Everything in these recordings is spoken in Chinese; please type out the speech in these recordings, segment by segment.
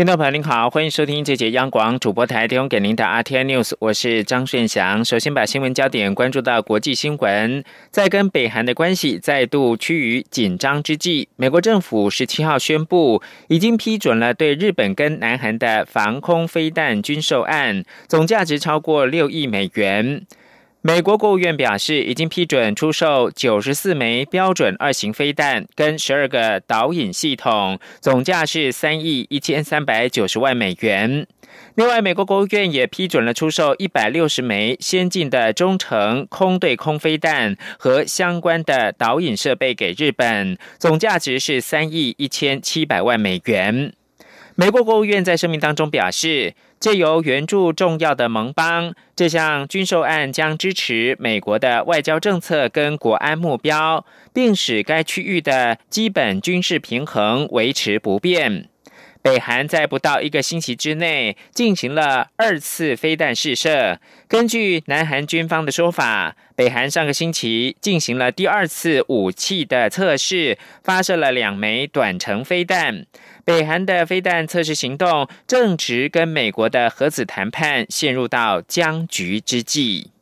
听众朋友您好，欢迎收听这节央广主播台提供给您的 RTI News，我是张顺祥。首先把新闻焦点关注到国际新闻，在跟北韩的关系再度趋于紧张之际，美国政府十七号宣布，已经批准了对日本跟南韩的防空飞弹军售案，总价值超过六亿美元。美国国务院表示，已经批准出售九十四枚标准二型飞弹跟十二个导引系统，总价是三亿一千三百九十万美元。另外，美国国务院也批准了出售一百六十枚先进的中程空对空飞弹和相关的导引设备给日本，总价值是三亿一千七百万美元。美国国务院在声明当中表示。借由援助重要的盟邦，这项军售案将支持美国的外交政策跟国安目标，并使该区域的基本军事平衡维持不变。北韩在不到一个星期之内进行了二次飞弹试射。根据南韩军方的说法，北韩上个星期进行了第二次武器的测试，发射了两枚短程飞弹。北韩的飞弹测试行动正值跟美国的核子谈判陷入到僵局之际。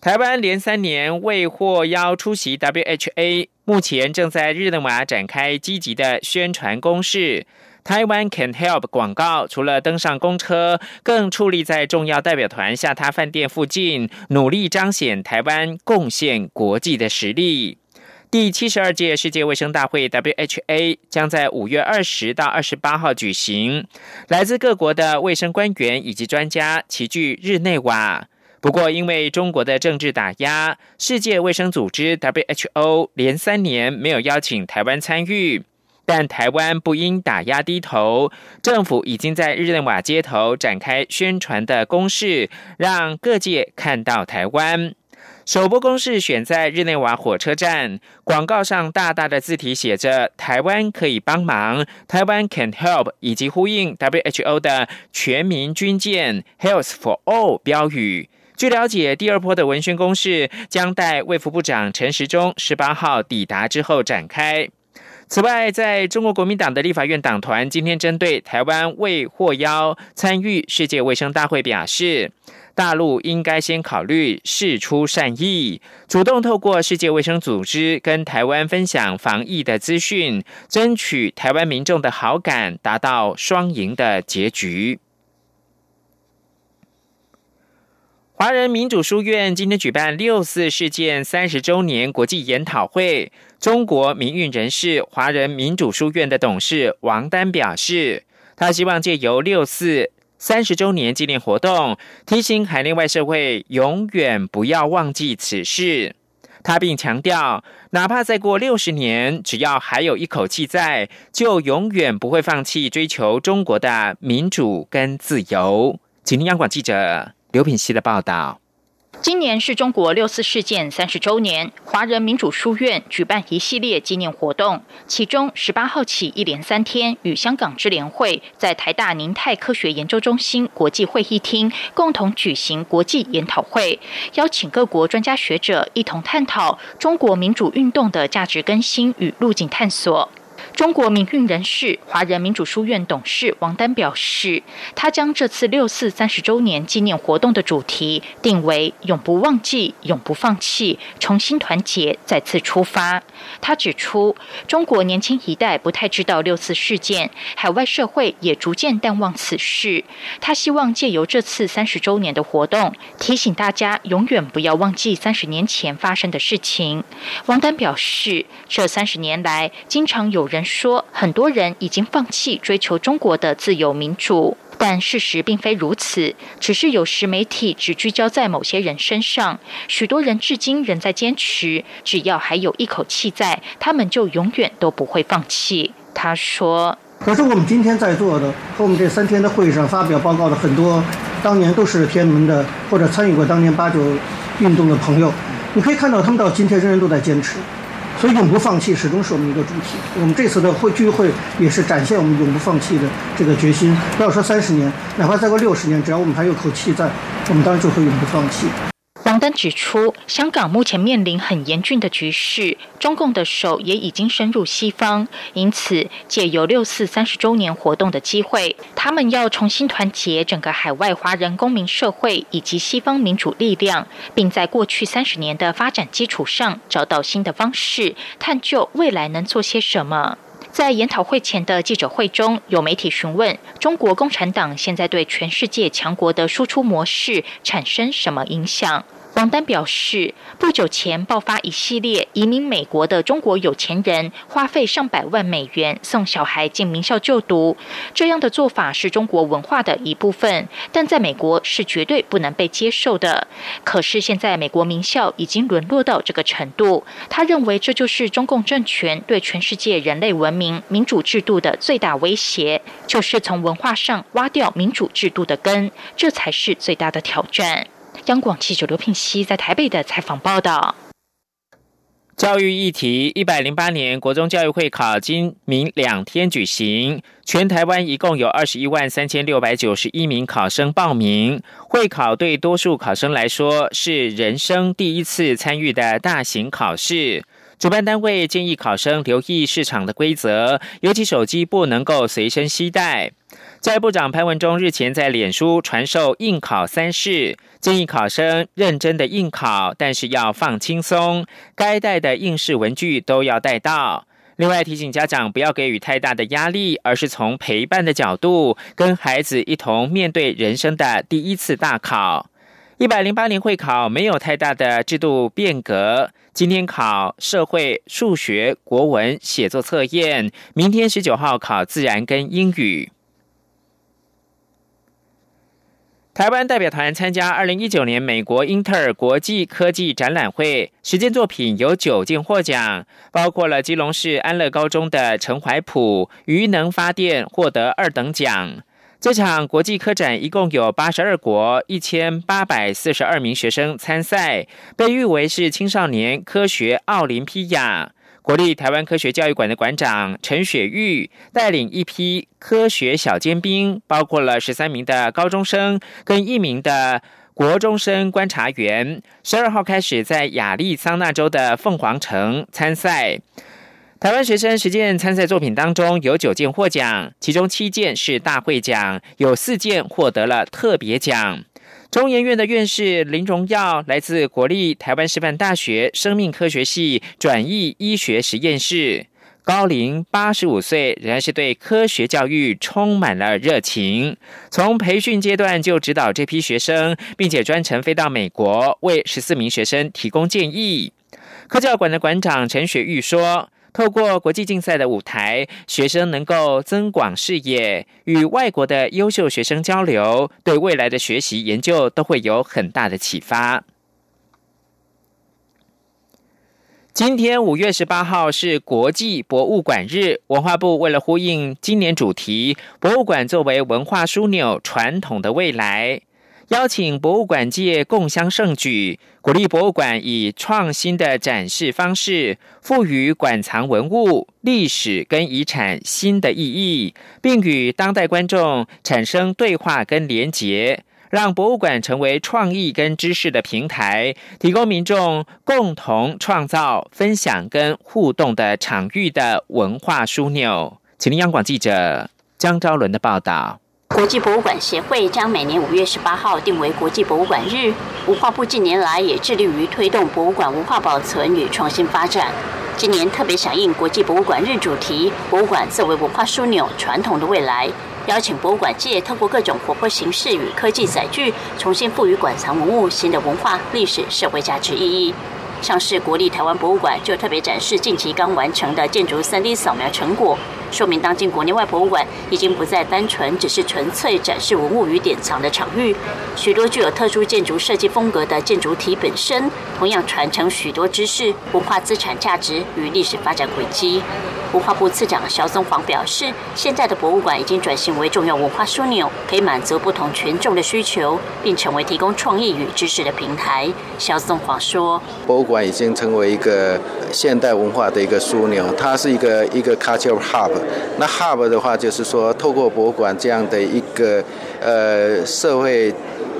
台湾连三年未获邀出席 WHA，目前正在日内瓦展开积极的宣传攻势。台湾 Can Help 广告除了登上公车，更矗立在重要代表团下榻饭店附近，努力彰显台湾贡献国际的实力。第七十二届世界卫生大会 （WHA） 将在五月二十到二十八号举行，来自各国的卫生官员以及专家齐聚日内瓦。不过，因为中国的政治打压，世界卫生组织 （WHO） 连三年没有邀请台湾参与。但台湾不应打压低头，政府已经在日内瓦街头展开宣传的攻势，让各界看到台湾。首播公示选在日内瓦火车站，广告上大大的字体写着“台湾可以帮忙”，台湾 can help，以及呼应 WHO 的全民军舰 Health for All 标语。据了解，第二波的文宣公示将待卫福部长陈时中十八号抵达之后展开。此外，在中国国民党的立法院党团今天针对台湾未获邀参与世界卫生大会表示。大陆应该先考虑释出善意，主动透过世界卫生组织跟台湾分享防疫的资讯，争取台湾民众的好感，达到双赢的结局。华人民主书院今天举办六四事件三十周年国际研讨会，中国民运人士华人民主书院的董事王丹表示，他希望借由六四。三十周年纪念活动，提醒海内外社会永远不要忘记此事。他并强调，哪怕再过六十年，只要还有一口气在，就永远不会放弃追求中国的民主跟自由。请听央广记者刘品希的报道。今年是中国六四事件三十周年，华人民主书院举办一系列纪念活动，其中十八号起一连三天与香港支联会在台大宁泰科学研究中心国际会议厅共同举行国际研讨会，邀请各国专家学者一同探讨中国民主运动的价值更新与路径探索。中国民运人士、华人民主书院董事王丹表示，他将这次六四三十周年纪念活动的主题定为“永不忘记，永不放弃，重新团结，再次出发”。他指出，中国年轻一代不太知道六四事件，海外社会也逐渐淡忘此事。他希望借由这次三十周年的活动，提醒大家永远不要忘记三十年前发生的事情。王丹表示，这三十年来，经常有人。说很多人已经放弃追求中国的自由民主，但事实并非如此。只是有时媒体只聚焦在某些人身上，许多人至今仍在坚持，只要还有一口气在，他们就永远都不会放弃。他说：“可是我们今天在座的和我们这三天的会上发表报告的很多，当年都是天安门的或者参与过当年八九运动的朋友，你可以看到他们到今天仍然都在坚持。”所以永不放弃始终是我们一个主题。我们这次的会聚会也是展现我们永不放弃的这个决心。不要说三十年，哪怕再过六十年，只要我们还有口气在，我们当然就会永不放弃。丹指出，香港目前面临很严峻的局势，中共的手也已经深入西方，因此借由六四三十周年活动的机会，他们要重新团结整个海外华人公民社会以及西方民主力量，并在过去三十年的发展基础上找到新的方式，探究未来能做些什么。在研讨会前的记者会中，有媒体询问中国共产党现在对全世界强国的输出模式产生什么影响。王丹表示，不久前爆发一系列移民美国的中国有钱人花费上百万美元送小孩进名校就读，这样的做法是中国文化的一部分，但在美国是绝对不能被接受的。可是现在美国名校已经沦落到这个程度，他认为这就是中共政权对全世界人类文明、民主制度的最大威胁，就是从文化上挖掉民主制度的根，这才是最大的挑战。央广记者刘聘熙在台北的采访报道：教育议题，一百零八年国中教育会考今明两天举行，全台湾一共有二十一万三千六百九十一名考生报名。会考对多数考生来说是人生第一次参与的大型考试。主办单位建议考生留意市场的规则，尤其手机不能够随身携带。教育部长潘文忠日前在脸书传授应考三式，建议考生认真的应考，但是要放轻松，该带的应试文具都要带到。另外提醒家长不要给予太大的压力，而是从陪伴的角度，跟孩子一同面对人生的第一次大考。一百零八年会考没有太大的制度变革，今天考社会、数学、国文、写作测验，明天十九号考自然跟英语。台湾代表团参加二零一九年美国英特尔国际科技展览会，实践作品有九件获奖，包括了基隆市安乐高中的陈怀普余能发电获得二等奖。这场国际科展一共有八十二国一千八百四十二名学生参赛，被誉为是青少年科学奥林匹亚。国立台湾科学教育馆的馆长陈雪玉带领一批科学小尖兵，包括了十三名的高中生跟一名的国中生观察员，十二号开始在亚利桑那州的凤凰城参赛。台湾学生实践参赛作品当中有九件获奖，其中七件是大会奖，有四件获得了特别奖。中研院的院士林荣耀来自国立台湾师范大学生命科学系转译医学实验室，高龄八十五岁，仍然是对科学教育充满了热情。从培训阶段就指导这批学生，并且专程飞到美国为十四名学生提供建议。科教馆的馆长陈雪玉说。透过国际竞赛的舞台，学生能够增广视野，与外国的优秀学生交流，对未来的学习研究都会有很大的启发。今天五月十八号是国际博物馆日，文化部为了呼应今年主题，博物馆作为文化枢纽，传统的未来。邀请博物馆界共襄盛举，鼓励博物馆以创新的展示方式，赋予馆藏文物、历史跟遗产新的意义，并与当代观众产生对话跟连结，让博物馆成为创意跟知识的平台，提供民众共同创造、分享跟互动的场域的文化枢纽。请听央广记者江昭伦的报道。国际博物馆协会将每年五月十八号定为国际博物馆日。文化部近年来也致力于推动博物馆文化保存与创新发展。今年特别响应国际博物馆日主题，博物馆作为文化枢纽，传统的未来，邀请博物馆界透过各种活泼形式与科技载具，重新赋予馆藏文物新的文化、历史、社会价值意义。像是国立台湾博物馆就特别展示近期刚完成的建筑 3D 扫描成果，说明当今国内外博物馆已经不再单纯只是纯粹展示文物与典藏的场域。许多具有特殊建筑设计风格的建筑体本身，同样传承许多知识、文化资产价值与历史发展轨迹。文化部次长肖松煌表示，现在的博物馆已经转型为重要文化枢纽，可以满足不同群众的需求，并成为提供创意与知识的平台。肖松煌说：“博物馆已经成为一个现代文化的一个枢纽，它是一个一个 cultural hub。那 hub 的话，就是说透过博物馆这样的一个呃社会。”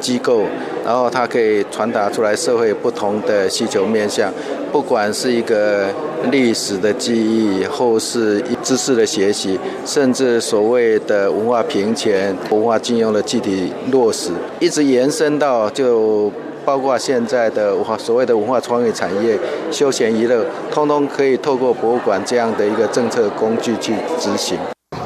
机构，然后它可以传达出来社会不同的需求面向，不管是一个历史的记忆，或是知识的学习，甚至所谓的文化平权、文化金融的具体落实，一直延伸到就包括现在的文化所谓的文化创意产业、休闲娱乐，通通可以透过博物馆这样的一个政策工具去执行。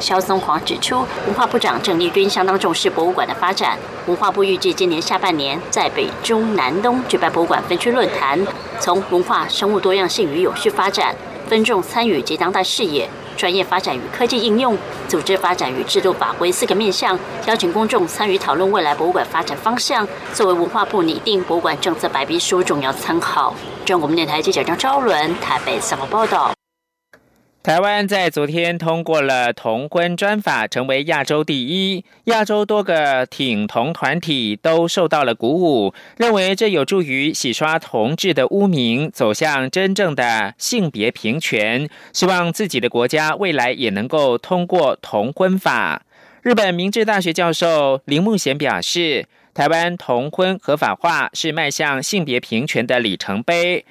肖松煌指出，文化部长郑丽君相当重视博物馆的发展。文化部预计今年下半年在北中南东举办博物馆分区论坛，从文化、生物多样性与有序发展、分众参与及当代视野、专业发展与科技应用、组织发展与制度法规四个面向，邀请公众参与讨论未来博物馆发展方向，作为文化部拟定博物馆政策白皮书重要参考。中国电台记者张昭伦台北采访报道。台湾在昨天通过了同婚专法，成为亚洲第一。亚洲多个挺同团体都受到了鼓舞，认为这有助于洗刷同志的污名，走向真正的性别平权。希望自己的国家未来也能够通过同婚法。日本明治大学教授铃木贤表示，台湾同婚合法化是迈向性别平权的里程碑。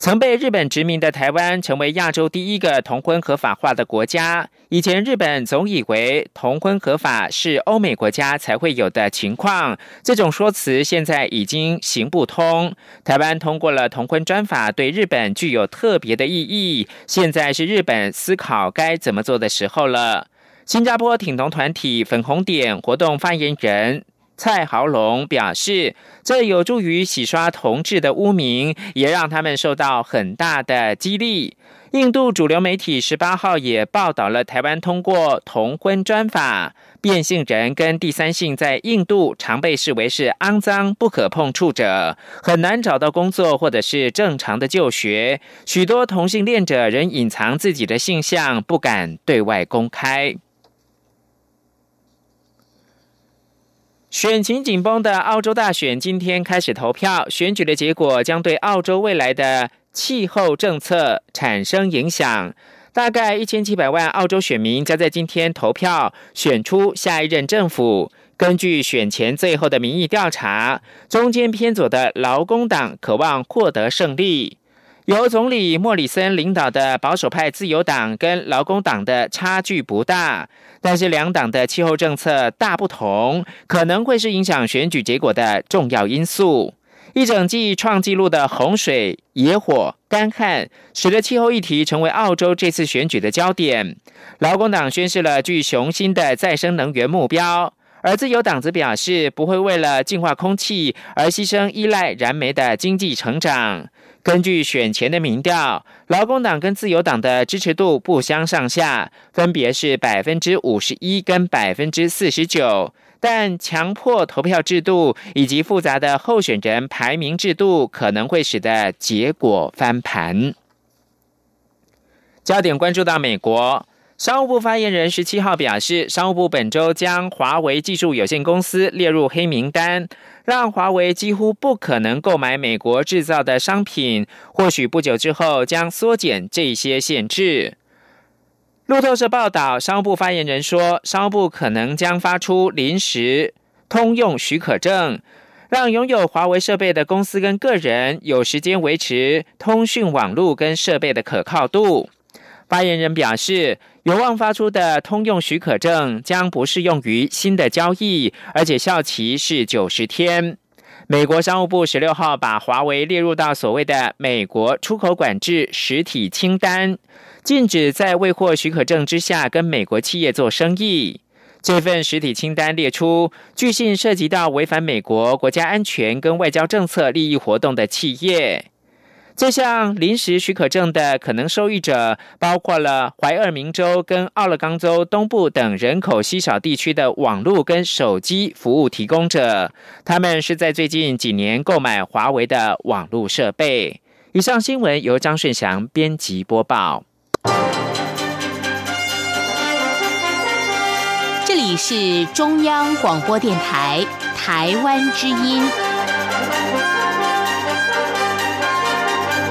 曾被日本殖民的台湾，成为亚洲第一个同婚合法化的国家。以前日本总以为同婚合法是欧美国家才会有的情况，这种说辞现在已经行不通。台湾通过了同婚专法，对日本具有特别的意义。现在是日本思考该怎么做的时候了。新加坡挺同团体粉红点活动发言人。蔡豪龙表示，这有助于洗刷同志的污名，也让他们受到很大的激励。印度主流媒体十八号也报道了台湾通过同婚专法，变性人跟第三性在印度常被视为是肮脏不可碰触者，很难找到工作或者是正常的就学。许多同性恋者仍隐藏自己的性向，不敢对外公开。选情紧绷的澳洲大选今天开始投票，选举的结果将对澳洲未来的气候政策产生影响。大概一千七百万澳洲选民将在今天投票选出下一任政府。根据选前最后的民意调查，中间偏左的劳工党渴望获得胜利。由总理莫里森领导的保守派自由党跟劳工党的差距不大，但是两党的气候政策大不同，可能会是影响选举结果的重要因素。一整季创纪录的洪水、野火、干旱，使得气候议题成为澳洲这次选举的焦点。劳工党宣示了具雄心的再生能源目标，而自由党则表示不会为了净化空气而牺牲依赖燃煤的经济成长。根据选前的民调，劳工党跟自由党的支持度不相上下，分别是百分之五十一跟百分之四十九。但强迫投票制度以及复杂的候选人排名制度，可能会使得结果翻盘。焦点关注到美国。商务部发言人十七号表示，商务部本周将华为技术有限公司列入黑名单，让华为几乎不可能购买美国制造的商品。或许不久之后将缩减这些限制。路透社报道，商务部发言人说，商务部可能将发出临时通用许可证，让拥有华为设备的公司跟个人有时间维持通讯网络跟设备的可靠度。发言人表示。有望发出的通用许可证将不适用于新的交易，而且效期是九十天。美国商务部十六号把华为列入到所谓的美国出口管制实体清单，禁止在未获许可证之下跟美国企业做生意。这份实体清单列出，据信涉及到违反美国国家安全跟外交政策利益活动的企业。这项临时许可证的可能受益者包括了怀俄明州跟奥勒冈州东部等人口稀少地区的网络跟手机服务提供者，他们是在最近几年购买华为的网络设备。以上新闻由张顺祥编辑播报。这里是中央广播电台台湾之音。